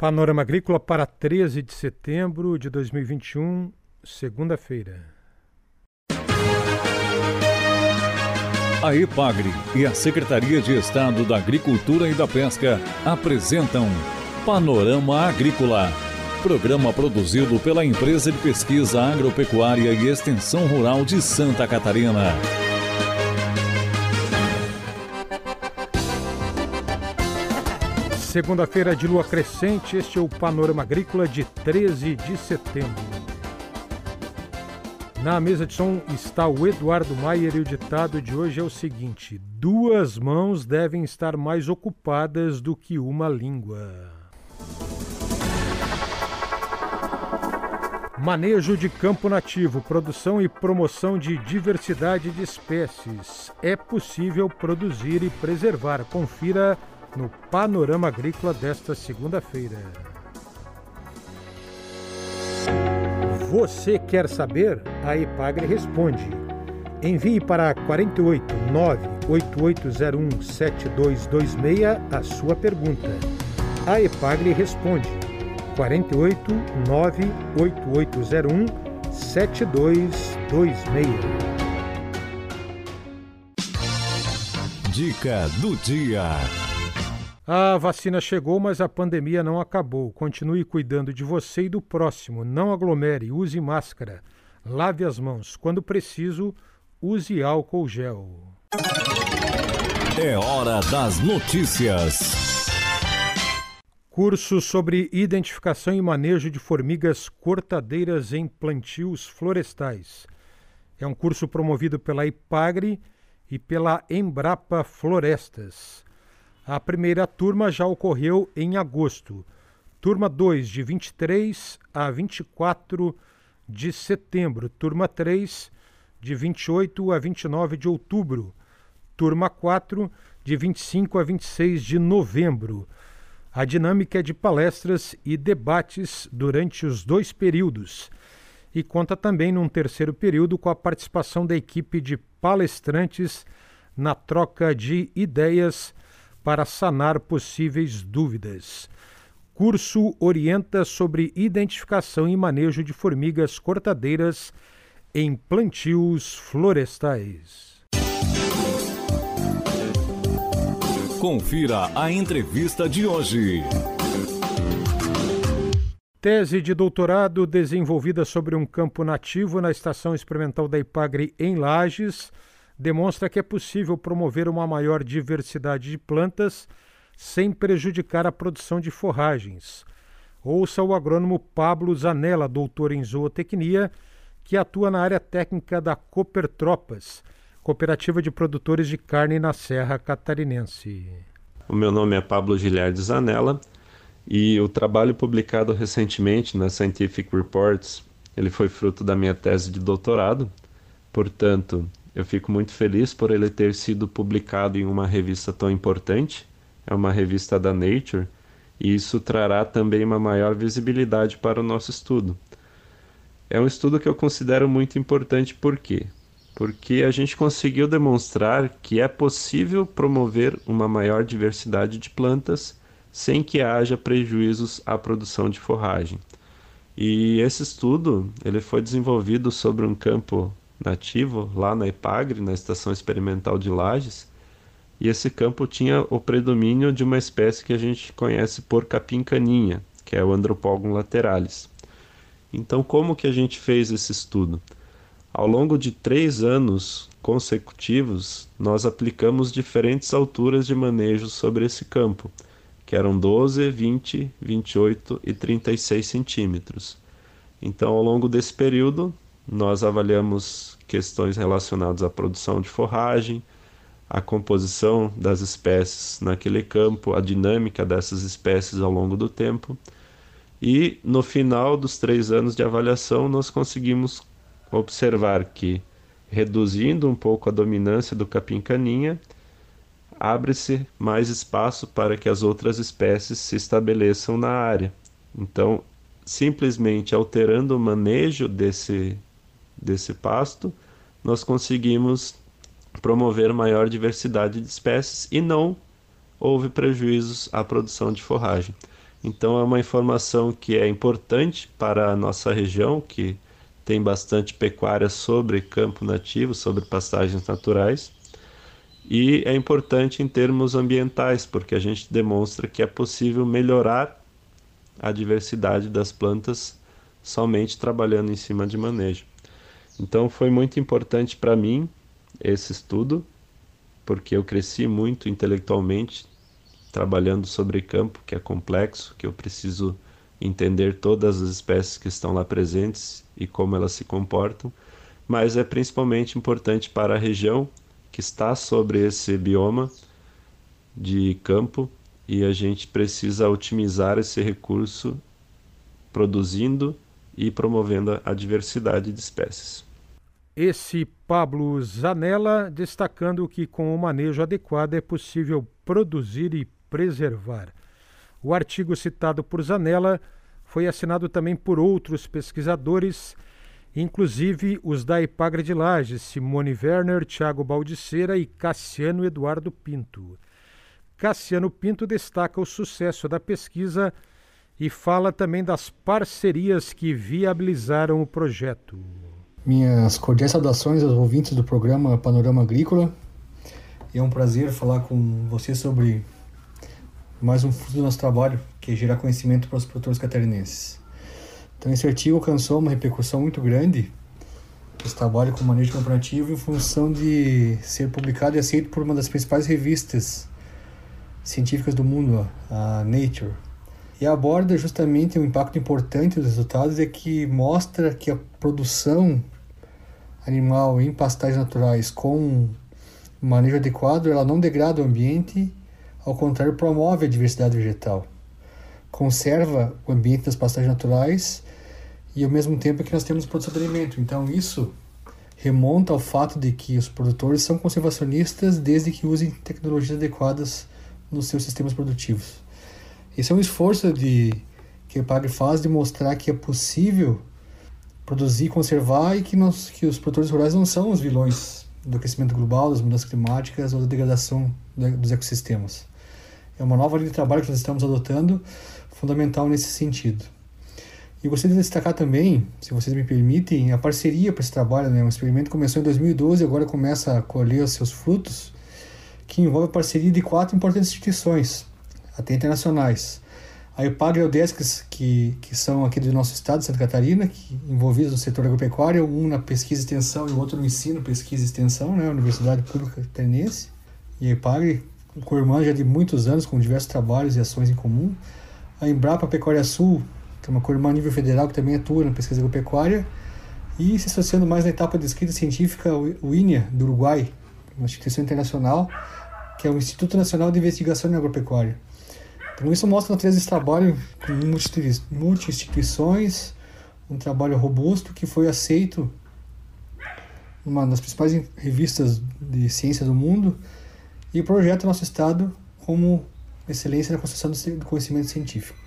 Panorama Agrícola para 13 de setembro de 2021, segunda-feira. A EPAGRE e a Secretaria de Estado da Agricultura e da Pesca apresentam Panorama Agrícola, programa produzido pela Empresa de Pesquisa Agropecuária e Extensão Rural de Santa Catarina. Segunda-feira de lua crescente, este é o Panorama Agrícola de 13 de setembro. Na mesa de som está o Eduardo Maier e o ditado de hoje é o seguinte: duas mãos devem estar mais ocupadas do que uma língua. Manejo de campo nativo, produção e promoção de diversidade de espécies. É possível produzir e preservar. Confira no Panorama Agrícola desta segunda-feira. Você quer saber? A Epagre responde. Envie para 48 98801 7226 a sua pergunta. A Epagre responde. 48 98801 7226. Dica do dia. A vacina chegou, mas a pandemia não acabou. Continue cuidando de você e do próximo. Não aglomere, use máscara. Lave as mãos. Quando preciso, use álcool gel. É hora das notícias. Curso sobre identificação e manejo de formigas cortadeiras em plantios florestais. É um curso promovido pela IPAGRE e pela Embrapa Florestas. A primeira turma já ocorreu em agosto. Turma 2, de 23 a 24 de setembro. Turma 3, de 28 a 29 de outubro. Turma 4, de 25 a 26 de novembro. A dinâmica é de palestras e debates durante os dois períodos. E conta também num terceiro período com a participação da equipe de palestrantes na troca de ideias para sanar possíveis dúvidas. Curso orienta sobre identificação e manejo de formigas cortadeiras em plantios florestais. Confira a entrevista de hoje. Tese de doutorado desenvolvida sobre um campo nativo na Estação Experimental da Ipagre em Lages demonstra que é possível promover uma maior diversidade de plantas sem prejudicar a produção de forragens. Ouça o agrônomo Pablo Zanella, doutor em zootecnia, que atua na área técnica da Coopertropas, cooperativa de produtores de carne na Serra Catarinense. O meu nome é Pablo Giliardi Zanella e o trabalho publicado recentemente na Scientific Reports, ele foi fruto da minha tese de doutorado. Portanto, eu fico muito feliz por ele ter sido publicado em uma revista tão importante, é uma revista da Nature, e isso trará também uma maior visibilidade para o nosso estudo. É um estudo que eu considero muito importante por quê? Porque a gente conseguiu demonstrar que é possível promover uma maior diversidade de plantas sem que haja prejuízos à produção de forragem. E esse estudo ele foi desenvolvido sobre um campo nativo lá na Epagre, na Estação Experimental de Lages, e esse campo tinha o predomínio de uma espécie que a gente conhece por capim-caninha, que é o Andropogum lateralis. Então, como que a gente fez esse estudo? Ao longo de três anos consecutivos, nós aplicamos diferentes alturas de manejo sobre esse campo, que eram 12, 20, 28 e 36 centímetros. Então, ao longo desse período, nós avaliamos questões relacionadas à produção de forragem, a composição das espécies naquele campo, a dinâmica dessas espécies ao longo do tempo. E no final dos três anos de avaliação, nós conseguimos observar que, reduzindo um pouco a dominância do capim-caninha, abre-se mais espaço para que as outras espécies se estabeleçam na área. Então, simplesmente alterando o manejo desse desse pasto, nós conseguimos promover maior diversidade de espécies e não houve prejuízos à produção de forragem. Então é uma informação que é importante para a nossa região, que tem bastante pecuária sobre campo nativo, sobre pastagens naturais. E é importante em termos ambientais, porque a gente demonstra que é possível melhorar a diversidade das plantas somente trabalhando em cima de manejo. Então foi muito importante para mim esse estudo, porque eu cresci muito intelectualmente trabalhando sobre campo, que é complexo, que eu preciso entender todas as espécies que estão lá presentes e como elas se comportam, mas é principalmente importante para a região que está sobre esse bioma de campo e a gente precisa otimizar esse recurso produzindo e promovendo a diversidade de espécies. Esse Pablo Zanella destacando que com o manejo adequado é possível produzir e preservar. O artigo citado por Zanella foi assinado também por outros pesquisadores, inclusive os da Ipagre de Lages, Simone Werner, Tiago Baldiceira e Cassiano Eduardo Pinto. Cassiano Pinto destaca o sucesso da pesquisa e fala também das parcerias que viabilizaram o projeto. Minhas cordiais saudações aos ouvintes do programa Panorama Agrícola. É um prazer falar com você sobre mais um fruto do nosso trabalho, que é gerar conhecimento para os produtores catarinenses. Então, esse artigo alcançou uma repercussão muito grande, esse trabalho com manejo comparativo, em função de ser publicado e aceito por uma das principais revistas científicas do mundo, a Nature. E aborda justamente um impacto importante dos resultados é que mostra que a produção animal em pastagens naturais com manejo adequado, ela não degrada o ambiente, ao contrário, promove a diversidade vegetal. Conserva o ambiente das pastagens naturais e ao mesmo tempo que nós temos produção de alimento. Então isso remonta ao fato de que os produtores são conservacionistas desde que usem tecnologias adequadas nos seus sistemas produtivos. Esse é um esforço de que o PAG faz de mostrar que é possível produzir e conservar e que, nós, que os produtores rurais não são os vilões do aquecimento global, das mudanças climáticas ou da degradação dos ecossistemas. É uma nova linha de trabalho que nós estamos adotando, fundamental nesse sentido. E gostaria de destacar também, se vocês me permitem, a parceria para esse trabalho. Né? O experimento começou em 2012 e agora começa a colher os seus frutos que envolve a parceria de quatro importantes instituições, até internacionais. A EPAG e a UDESC, que, que são aqui do nosso estado, Santa Catarina, que envolvidos no setor agropecuário, um na pesquisa e extensão e o outro no ensino, pesquisa e extensão, né, Universidade Pública Catarinense. E a EPAG, com irmã já de muitos anos, com diversos trabalhos e ações em comum. A Embrapa Pecuária Sul, que é uma co-irmã a nível federal que também atua na pesquisa agropecuária. E se associando mais na etapa de escrita científica, o INEA, do Uruguai, uma instituição internacional, que é o Instituto Nacional de Investigação Agropecuária. Isso mostra a natureza desse trabalho com multi-instituições, um trabalho robusto que foi aceito numa das principais revistas de ciência do mundo e projeta o nosso Estado como excelência na construção do conhecimento científico.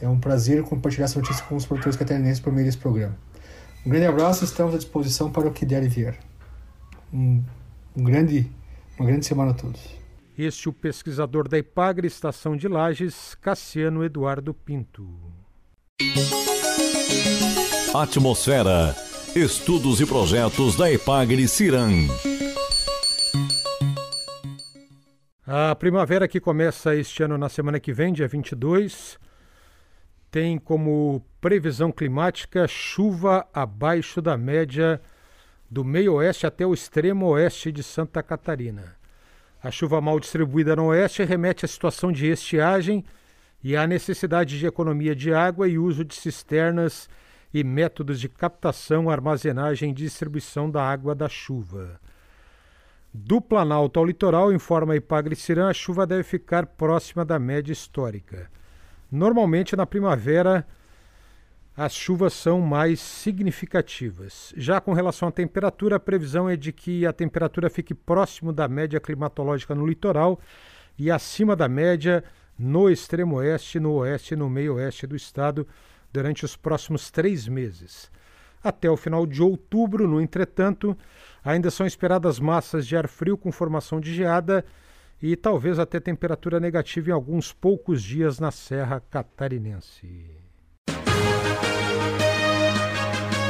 É um prazer compartilhar essa notícia com os produtores catarinenses por meio desse programa. Um grande abraço, estamos à disposição para o que der e vier. Um, um grande uma grande semana a todos. Este é o pesquisador da Ipagre, Estação de Lages, Cassiano Eduardo Pinto. Atmosfera. Estudos e projetos da Ipagre Ciran. A primavera que começa este ano na semana que vem, dia 22, tem como previsão climática chuva abaixo da média do meio oeste até o extremo oeste de Santa Catarina. A chuva mal distribuída no oeste remete à situação de estiagem e à necessidade de economia de água e uso de cisternas e métodos de captação, armazenagem e distribuição da água da chuva. Do Planalto ao litoral, informa Ipagricirã, a chuva deve ficar próxima da média histórica. Normalmente na primavera, as chuvas são mais significativas. Já com relação à temperatura, a previsão é de que a temperatura fique próximo da média climatológica no litoral e acima da média no extremo oeste, no oeste e no meio oeste do estado durante os próximos três meses. Até o final de outubro, no entretanto, ainda são esperadas massas de ar frio com formação de geada e talvez até temperatura negativa em alguns poucos dias na Serra Catarinense.